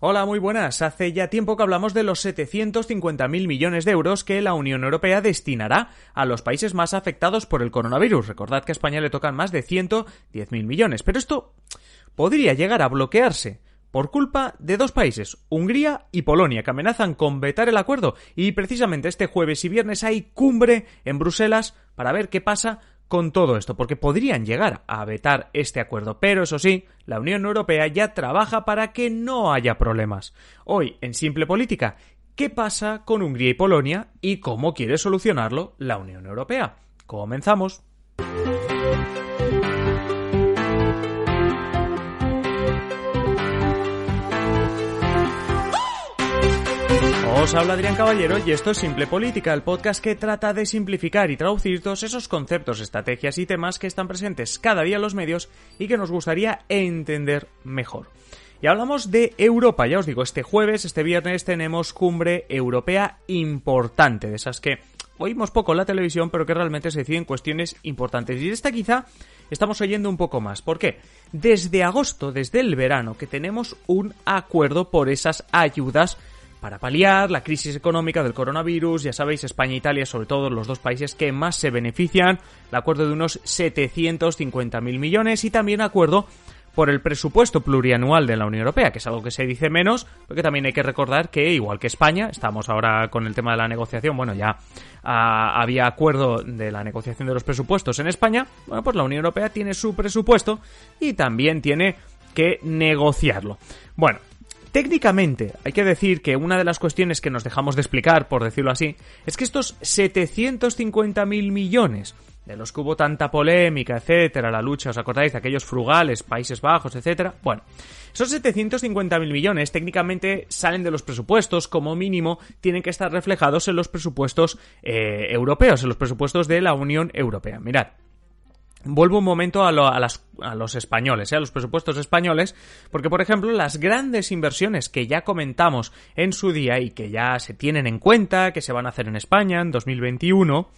Hola, muy buenas. Hace ya tiempo que hablamos de los 750.000 millones de euros que la Unión Europea destinará a los países más afectados por el coronavirus. Recordad que a España le tocan más de 110.000 millones. Pero esto podría llegar a bloquearse por culpa de dos países, Hungría y Polonia, que amenazan con vetar el acuerdo. Y precisamente este jueves y viernes hay cumbre en Bruselas para ver qué pasa con todo esto, porque podrían llegar a vetar este acuerdo. Pero eso sí, la Unión Europea ya trabaja para que no haya problemas. Hoy, en Simple Política, ¿qué pasa con Hungría y Polonia y cómo quiere solucionarlo la Unión Europea? Comenzamos. Os habla Adrián Caballero y esto es Simple Política, el podcast que trata de simplificar y traducir todos esos conceptos, estrategias y temas que están presentes cada día en los medios y que nos gustaría entender mejor. Y hablamos de Europa, ya os digo, este jueves, este viernes tenemos cumbre europea importante, de esas que oímos poco en la televisión, pero que realmente se deciden cuestiones importantes. Y esta quizá estamos oyendo un poco más. ¿Por qué? Desde agosto, desde el verano, que tenemos un acuerdo por esas ayudas para paliar la crisis económica del coronavirus. Ya sabéis, España e Italia, sobre todo los dos países que más se benefician. El acuerdo de unos 750.000 millones y también acuerdo por el presupuesto plurianual de la Unión Europea, que es algo que se dice menos, porque también hay que recordar que, igual que España, estamos ahora con el tema de la negociación, bueno, ya ah, había acuerdo de la negociación de los presupuestos en España, bueno, pues la Unión Europea tiene su presupuesto y también tiene que negociarlo. Bueno, Técnicamente, hay que decir que una de las cuestiones que nos dejamos de explicar, por decirlo así, es que estos 750.000 millones de los que hubo tanta polémica, etcétera, la lucha, ¿os acordáis de aquellos frugales, Países Bajos, etcétera? Bueno, esos 750.000 millones técnicamente salen de los presupuestos, como mínimo tienen que estar reflejados en los presupuestos eh, europeos, en los presupuestos de la Unión Europea. Mirad, Vuelvo un momento a, los españoles, ¿eh? a los presupuestos españoles, porque por ejemplo las grandes inversiones que ya comentamos en su día y que ya se tienen en cuenta, que se van a hacer en España en 2021,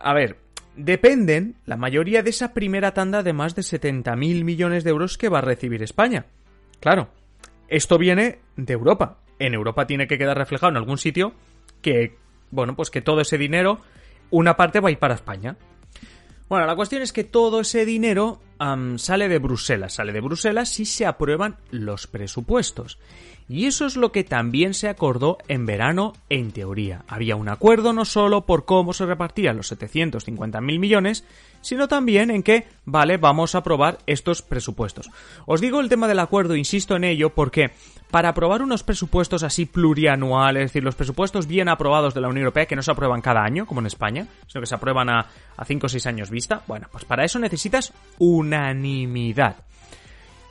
a ver, dependen la mayoría de esa primera tanda de más de 70.000 millones de euros que va a recibir España. Claro, esto viene de Europa. En Europa tiene que quedar reflejado en algún sitio que, bueno, pues que todo ese dinero, una parte va a ir para España. Bueno, la cuestión es que todo ese dinero sale de Bruselas, sale de Bruselas si se aprueban los presupuestos. Y eso es lo que también se acordó en verano en teoría. Había un acuerdo no solo por cómo se repartían los 750.000 millones, sino también en que, vale, vamos a aprobar estos presupuestos. Os digo el tema del acuerdo, insisto en ello, porque para aprobar unos presupuestos así plurianuales, es decir, los presupuestos bien aprobados de la Unión Europea, que no se aprueban cada año, como en España, sino que se aprueban a 5 o 6 años vista, bueno, pues para eso necesitas unanimidad.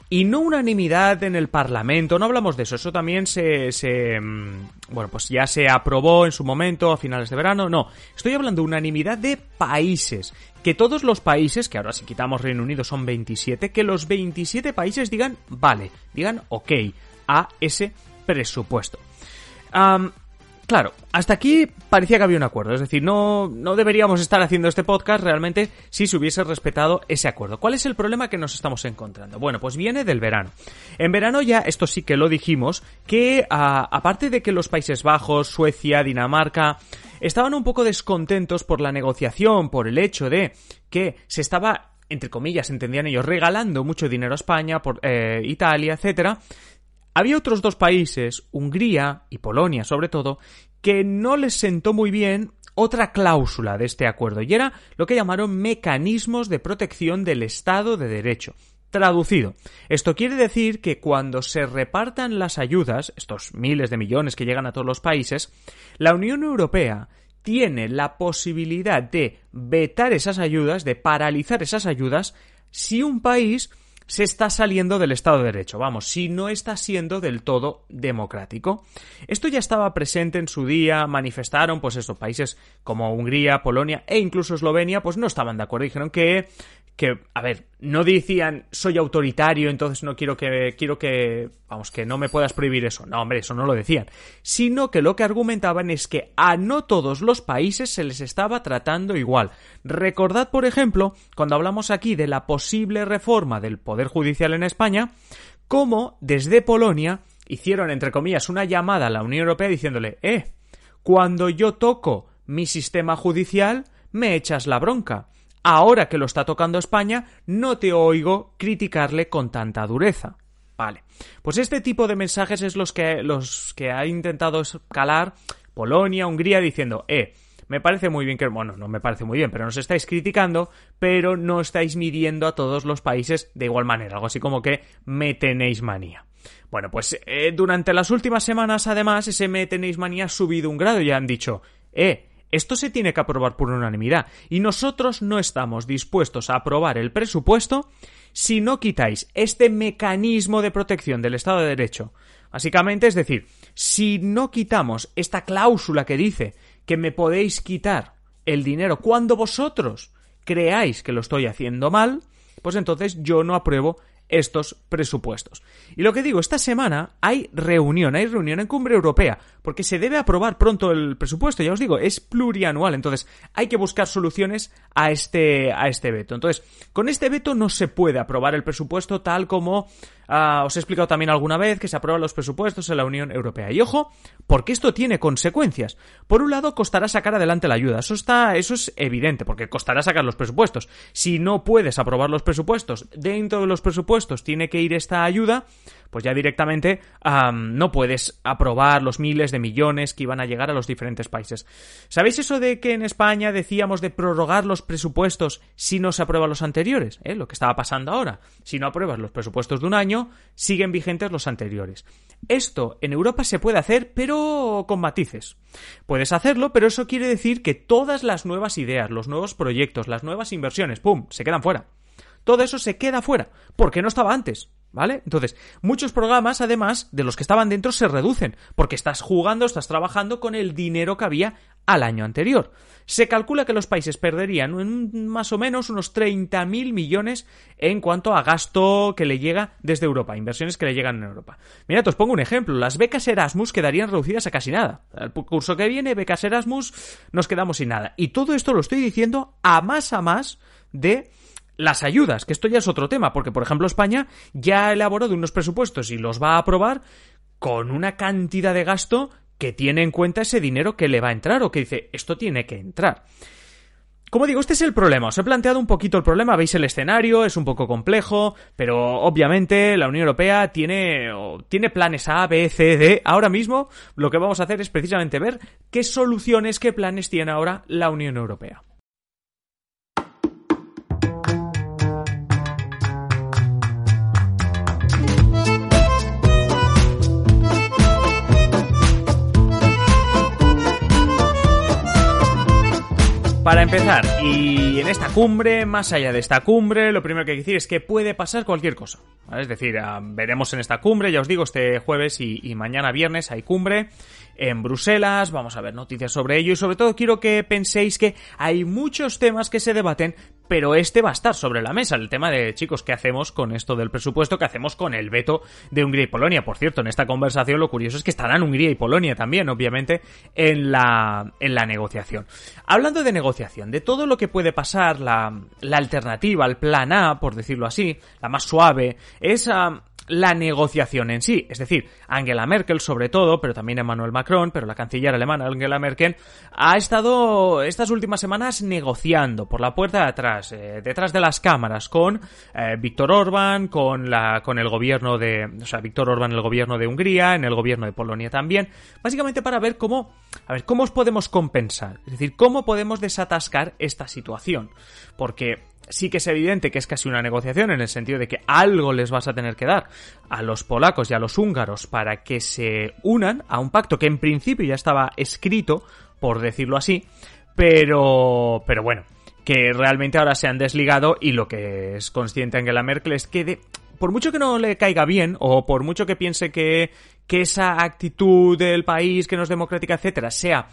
Y no unanimidad en el Parlamento, no hablamos de eso, eso también se, se, mm, Bueno, pues ya se aprobó en su momento a finales de verano, no, estoy hablando de unanimidad de países. Que todos los países, que ahora si quitamos Reino Unido son 27, que los 27 países digan vale, digan ok a ese presupuesto. Claro, hasta aquí parecía que había un acuerdo, es decir, no, no deberíamos estar haciendo este podcast realmente si se hubiese respetado ese acuerdo. ¿Cuál es el problema que nos estamos encontrando? Bueno, pues viene del verano. En verano ya, esto sí que lo dijimos, que aparte de que los Países Bajos, Suecia, Dinamarca, estaban un poco descontentos por la negociación, por el hecho de que se estaba entre comillas, entendían ellos, regalando mucho dinero a España, por eh, Italia, etcétera, había otros dos países, Hungría y Polonia sobre todo, que no les sentó muy bien otra cláusula de este acuerdo, y era lo que llamaron mecanismos de protección del Estado de Derecho. Traducido, esto quiere decir que cuando se repartan las ayudas, estos miles de millones que llegan a todos los países, la Unión Europea tiene la posibilidad de vetar esas ayudas, de paralizar esas ayudas, si un país se está saliendo del Estado de Derecho, vamos, si no está siendo del todo democrático. Esto ya estaba presente en su día, manifestaron, pues eso, países como Hungría, Polonia e incluso Eslovenia, pues no estaban de acuerdo, dijeron que que, a ver, no decían soy autoritario, entonces no quiero que, quiero que, vamos, que no me puedas prohibir eso. No, hombre, eso no lo decían. Sino que lo que argumentaban es que a no todos los países se les estaba tratando igual. Recordad, por ejemplo, cuando hablamos aquí de la posible reforma del Poder Judicial en España, cómo desde Polonia hicieron, entre comillas, una llamada a la Unión Europea diciéndole, eh, cuando yo toco mi sistema judicial, me echas la bronca. Ahora que lo está tocando España, no te oigo criticarle con tanta dureza. Vale. Pues este tipo de mensajes es los que, los que ha intentado escalar Polonia, Hungría, diciendo, eh, me parece muy bien que, bueno, no me parece muy bien, pero nos estáis criticando, pero no estáis midiendo a todos los países de igual manera, algo así como que me tenéis manía. Bueno, pues eh, durante las últimas semanas, además, ese me tenéis manía ha subido un grado y han dicho, eh, esto se tiene que aprobar por unanimidad y nosotros no estamos dispuestos a aprobar el presupuesto si no quitáis este mecanismo de protección del Estado de Derecho. Básicamente, es decir, si no quitamos esta cláusula que dice que me podéis quitar el dinero cuando vosotros creáis que lo estoy haciendo mal, pues entonces yo no apruebo estos presupuestos. Y lo que digo, esta semana hay reunión, hay reunión en cumbre europea, porque se debe aprobar pronto el presupuesto, ya os digo, es plurianual, entonces hay que buscar soluciones a este, a este veto. Entonces, con este veto no se puede aprobar el presupuesto tal como Ah, os he explicado también alguna vez que se aprueban los presupuestos en la Unión Europea. Y ojo, porque esto tiene consecuencias. Por un lado, costará sacar adelante la ayuda. Eso está, eso es evidente, porque costará sacar los presupuestos. Si no puedes aprobar los presupuestos, dentro de los presupuestos tiene que ir esta ayuda, pues ya directamente no puedes aprobar los miles de millones que iban a llegar a los diferentes países. ¿Sabéis eso de que en España decíamos de prorrogar los presupuestos si no se aprueban los anteriores? ¿Eh? Lo que estaba pasando ahora. Si no apruebas los presupuestos de un año, siguen vigentes los anteriores. Esto en Europa se puede hacer, pero con matices. Puedes hacerlo, pero eso quiere decir que todas las nuevas ideas, los nuevos proyectos, las nuevas inversiones, ¡pum!, se quedan fuera. Todo eso se queda fuera, porque no estaba antes. ¿Vale? Entonces, muchos programas, además, de los que estaban dentro, se reducen, porque estás jugando, estás trabajando con el dinero que había al año anterior. Se calcula que los países perderían más o menos unos 30.000 millones en cuanto a gasto que le llega desde Europa, inversiones que le llegan en Europa. Mira, os pongo un ejemplo. Las becas Erasmus quedarían reducidas a casi nada. El curso que viene, becas Erasmus, nos quedamos sin nada. Y todo esto lo estoy diciendo a más a más de las ayudas, que esto ya es otro tema, porque por ejemplo España ya ha elaborado unos presupuestos y los va a aprobar con una cantidad de gasto que tiene en cuenta ese dinero que le va a entrar o que dice esto tiene que entrar. Como digo, este es el problema. Os he planteado un poquito el problema, veis el escenario, es un poco complejo, pero obviamente la Unión Europea tiene, tiene planes A, B, C, D. Ahora mismo lo que vamos a hacer es precisamente ver qué soluciones, qué planes tiene ahora la Unión Europea. Para empezar, y en esta cumbre, más allá de esta cumbre, lo primero que hay que decir es que puede pasar cualquier cosa. Es decir, ah, veremos en esta cumbre, ya os digo, este jueves y, y mañana viernes hay cumbre en Bruselas, vamos a ver noticias sobre ello y sobre todo quiero que penséis que hay muchos temas que se debaten, pero este va a estar sobre la mesa, el tema de chicos, ¿qué hacemos con esto del presupuesto? ¿Qué hacemos con el veto de Hungría y Polonia? Por cierto, en esta conversación lo curioso es que estarán Hungría y Polonia también, obviamente, en la, en la negociación. Hablando de negociación, de todo lo que puede pasar, la, la alternativa, el plan A, por decirlo así, la más suave, es... Ah, la negociación en sí. Es decir, Angela Merkel sobre todo, pero también Emmanuel Macron, pero la canciller alemana Angela Merkel, ha estado estas últimas semanas negociando por la puerta de atrás, eh, detrás de las cámaras, con eh, Víctor Orban, con, la, con el gobierno de... O sea, Víctor Orban el gobierno de Hungría, en el gobierno de Polonia también, básicamente para ver cómo... A ver, cómo os podemos compensar. Es decir, cómo podemos desatascar esta situación. Porque sí que es evidente que es casi una negociación en el sentido de que algo les vas a tener que dar a los polacos y a los húngaros para que se unan a un pacto que en principio ya estaba escrito, por decirlo así, pero, pero bueno, que realmente ahora se han desligado y lo que es consciente Angela Merkel es que por mucho que no le caiga bien o por mucho que piense que, que esa actitud del país que no es democrática, etcétera, sea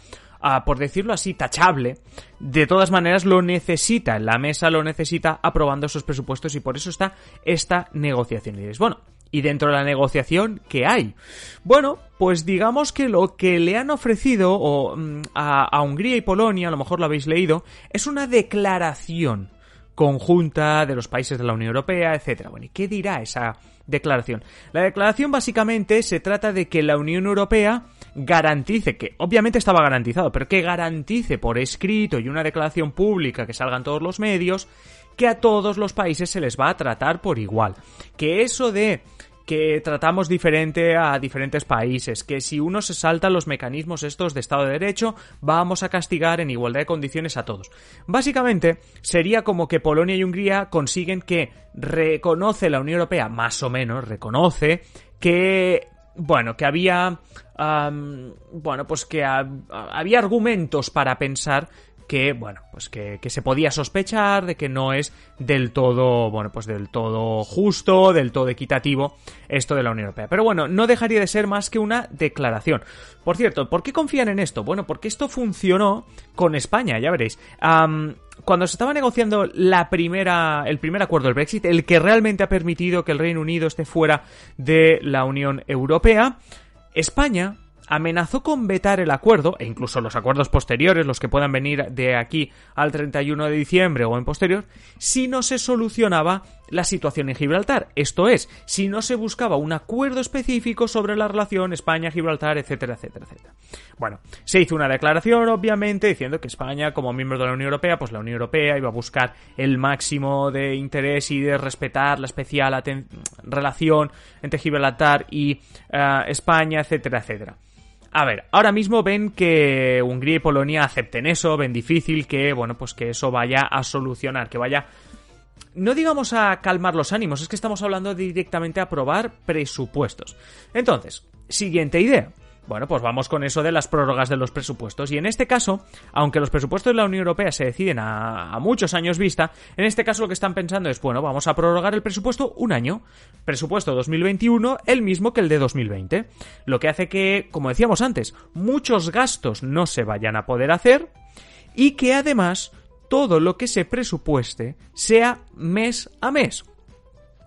por decirlo así, tachable, de todas maneras lo necesita, la mesa lo necesita aprobando esos presupuestos y por eso está esta negociación. Y diréis, bueno, ¿y dentro de la negociación qué hay? Bueno, pues digamos que lo que le han ofrecido o, mm, a, a Hungría y Polonia, a lo mejor lo habéis leído, es una declaración conjunta de los países de la Unión Europea, etcétera. Bueno, ¿y qué dirá esa declaración? La declaración básicamente se trata de que la Unión Europea garantice, que obviamente estaba garantizado, pero que garantice por escrito y una declaración pública que salgan todos los medios, que a todos los países se les va a tratar por igual. Que eso de que tratamos diferente a diferentes países, que si uno se salta los mecanismos estos de Estado de Derecho, vamos a castigar en igualdad de condiciones a todos. Básicamente, sería como que Polonia y Hungría consiguen que reconoce la Unión Europea, más o menos, reconoce que bueno, que había, bueno, pues que había argumentos para pensar que, bueno, pues que, se podía sospechar de que no es del todo, bueno, pues del todo justo, del todo equitativo esto de la Unión Europea. Pero bueno, no dejaría de ser más que una declaración. Por cierto, ¿por qué confían en esto? Bueno, porque esto funcionó con España, ya veréis. cuando se estaba negociando la primera, el primer acuerdo del Brexit, el que realmente ha permitido que el Reino Unido esté fuera de la Unión Europea, España amenazó con vetar el acuerdo, e incluso los acuerdos posteriores, los que puedan venir de aquí al 31 de diciembre o en posterior, si no se solucionaba la situación en Gibraltar. Esto es, si no se buscaba un acuerdo específico sobre la relación España-Gibraltar, etcétera, etcétera, etcétera. Bueno, se hizo una declaración, obviamente, diciendo que España, como miembro de la Unión Europea, pues la Unión Europea iba a buscar el máximo de interés y de respetar la especial relación entre Gibraltar y eh, España, etcétera, etcétera. A ver, ahora mismo ven que Hungría y Polonia acepten eso, ven difícil que, bueno, pues que eso vaya a solucionar, que vaya no digamos a calmar los ánimos, es que estamos hablando directamente a aprobar presupuestos. Entonces, siguiente idea. Bueno, pues vamos con eso de las prórrogas de los presupuestos. Y en este caso, aunque los presupuestos de la Unión Europea se deciden a, muchos años vista, en este caso lo que están pensando es, bueno, vamos a prorrogar el presupuesto un año. Presupuesto 2021, el mismo que el de 2020. Lo que hace que, como decíamos antes, muchos gastos no se vayan a poder hacer y que además todo lo que se presupueste sea mes a mes.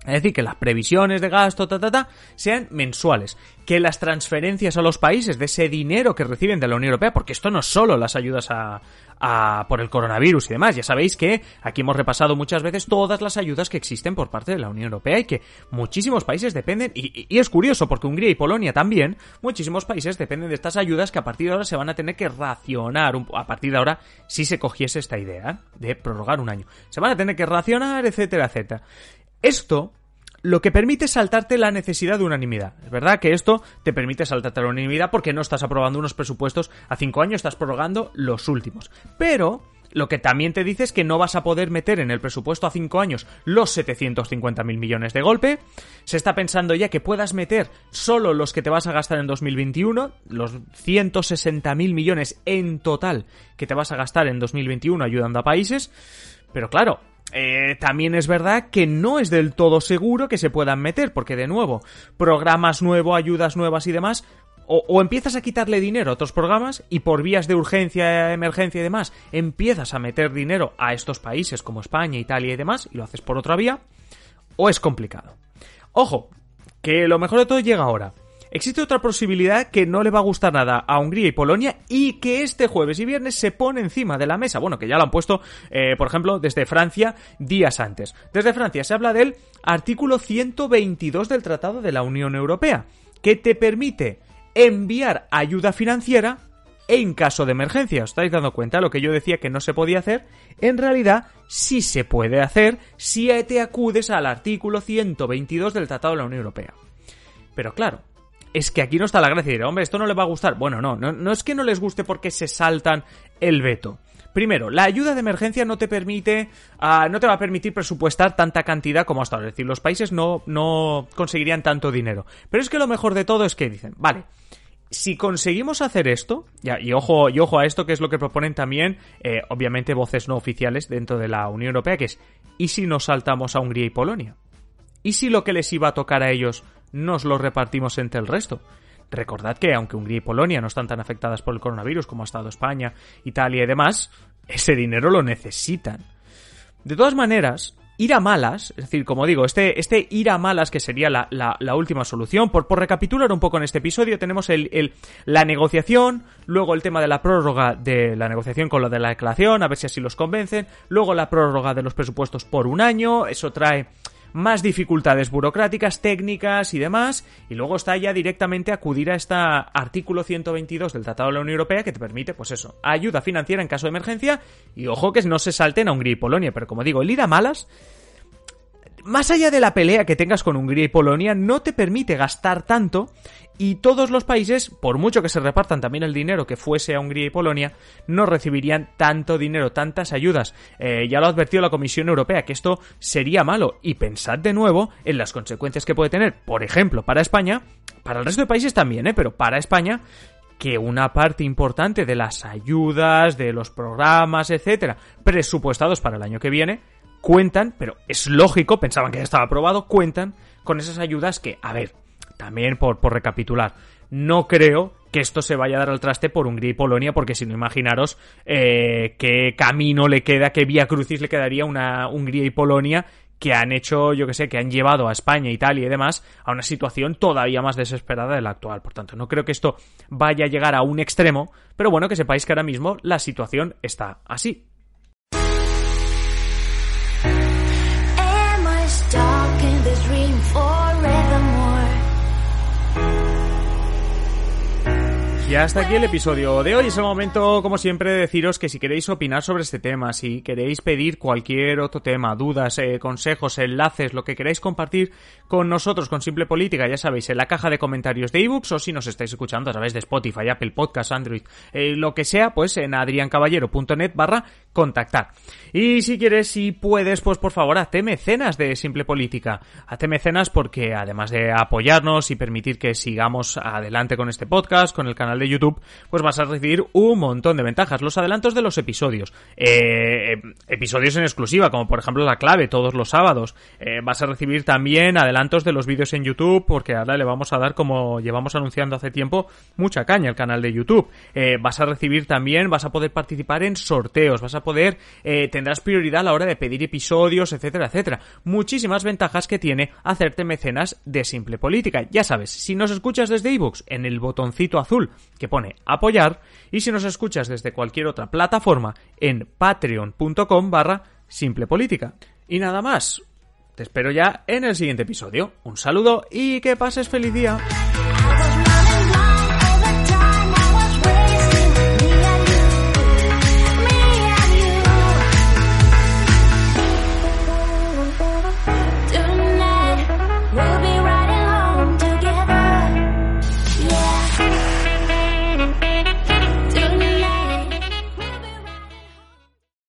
Es decir, que las previsiones de gasto, ta, ta, ta, sean mensuales. Que las transferencias a los países de ese dinero que reciben de la Unión Europea, porque esto no es solo las ayudas a, a, por el coronavirus y demás. Ya sabéis que aquí hemos repasado muchas veces todas las ayudas que existen por parte de la Unión Europea y que muchísimos países dependen, y, y es curioso porque Hungría y Polonia también, muchísimos países dependen de estas ayudas que a partir de ahora se van a tener que racionar, a partir de ahora si se cogiese esta idea de prorrogar un año. Se van a tener que racionar, etcétera, etcétera. Esto lo que permite saltarte la necesidad de unanimidad. Es verdad que esto te permite saltarte la unanimidad porque no estás aprobando unos presupuestos a cinco años, estás prorrogando los últimos. Pero lo que también te dice es que no vas a poder meter en el presupuesto a cinco años los 750.000 millones de golpe. Se está pensando ya que puedas meter solo los que te vas a gastar en 2021, los 160.000 millones en total que te vas a gastar en 2021 ayudando a países. Pero claro, eh, también es verdad que no es del todo seguro que se puedan meter, porque de nuevo, programas nuevos, ayudas nuevas y demás, o, empiezas a quitarle dinero a otros programas y por vías de urgencia, emergencia y demás, empiezas a meter dinero a estos países como España, Italia y demás, y lo haces por otra vía, o es complicado. Ojo, que lo mejor de todo llega ahora. Existe otra posibilidad que no le va a gustar nada a Hungría y Polonia y que este jueves y viernes se pone encima de la mesa. Bueno, que ya lo han puesto, eh, por ejemplo, desde Francia días antes. Desde Francia se habla del artículo 122 del Tratado de la Unión Europea, que te permite enviar ayuda financiera en caso de emergencia. ¿Os estáis dando cuenta? Lo que yo decía que no se podía hacer, en realidad sí se puede hacer si te acudes al artículo 122 del Tratado de la Unión Europea. Pero claro, es que aquí no está la gracia. Diré, hombre, esto no le va a gustar. Bueno, no, no, es que no les guste porque se saltan el veto. Primero, la ayuda de emergencia no te permite, ah, no te va a permitir presupuestar tanta cantidad como hasta ahora. Es decir, los países no, no conseguirían tanto dinero. Pero es que lo mejor de todo es que dicen, vale, si conseguimos hacer esto, ya, y ojo, y ojo a esto que es lo que proponen también, eh, obviamente voces no oficiales dentro de la Unión Europea, que es, ¿y si nos saltamos a Hungría y Polonia? ¿Y si lo que les iba a tocar a ellos nos lo repartimos entre el resto. Recordad que, aunque Hungría y Polonia no están tan afectadas por el coronavirus como ha estado España, Italia y demás, ese dinero lo necesitan. De todas maneras, ir a malas, es decir, como digo, este, este ir a malas que sería la, la, última solución, por, por, recapitular un poco en este episodio, tenemos el, el, la negociación, luego el tema de la prórroga de la negociación con lo de la declaración, a ver si así los convencen, luego la prórroga de los presupuestos por un año, eso trae más dificultades burocráticas, técnicas y demás, y luego está ya directamente acudir a este artículo 122 del Tratado de la Unión Europea que te permite, pues eso, ayuda financiera en caso de emergencia, y ojo que no se salten a Hungría y Polonia, pero como digo, el ir a malas más allá de la pelea que tengas con Hungría y Polonia, no te permite gastar tanto y todos los países, por mucho que se repartan también el dinero que fuese a Hungría y Polonia, no recibirían tanto dinero, tantas ayudas. Eh, ya lo ha advertido la Comisión Europea, que esto sería malo. Y pensad de nuevo en las consecuencias que puede tener, por ejemplo, para España, para el resto de países también, ¿eh? pero para España, que una parte importante de las ayudas, de los programas, etcétera, presupuestados para el año que viene, cuentan, pero es lógico, pensaban que ya estaba aprobado, cuentan con esas ayudas que, a ver, también por, por recapitular, no creo que esto se vaya a dar al traste por Hungría y Polonia, porque si no, imaginaros eh, qué camino le queda, qué vía crucis le quedaría una Hungría y Polonia que han hecho, yo que sé, que han llevado a España, Italia y demás a una situación todavía más desesperada de la actual. Por tanto, no creo que esto vaya a llegar a un extremo, pero bueno, que sepáis que ahora mismo la situación está así. Y hasta aquí el episodio de hoy. Es el momento, como siempre, de deciros que si queréis opinar sobre este tema, si queréis pedir cualquier otro tema, dudas, eh, consejos, enlaces, lo que queráis compartir con nosotros, con Simple Política, ya sabéis, en la caja de comentarios de ebooks o si nos estáis escuchando a través de Spotify, Apple Podcast, Android, eh, lo que sea, pues en adriancaballero.net barra contactar. Y si quieres, si puedes, pues por favor, hazte mecenas de Simple Política. Hazte mecenas porque además de apoyarnos y permitir que sigamos adelante con este podcast, con el canal de YouTube, pues vas a recibir un montón de ventajas. Los adelantos de los episodios, eh, episodios en exclusiva, como por ejemplo la clave todos los sábados. Eh, vas a recibir también adelantos de los vídeos en YouTube, porque ahora le vamos a dar, como llevamos anunciando hace tiempo, mucha caña al canal de YouTube. Eh, vas a recibir también, vas a poder participar en sorteos, vas a poder, tendrás prioridad a la hora de pedir episodios, etcétera, etcétera. Muchísimas ventajas que tiene hacerte mecenas de simple política. Ya sabes, si nos escuchas desde ebooks, en el botoncito azul que pone apoyar y si nos escuchas desde cualquier otra plataforma en patreon.com barra simple política. Y nada más, te espero ya en el siguiente episodio. Un saludo y que pases feliz día.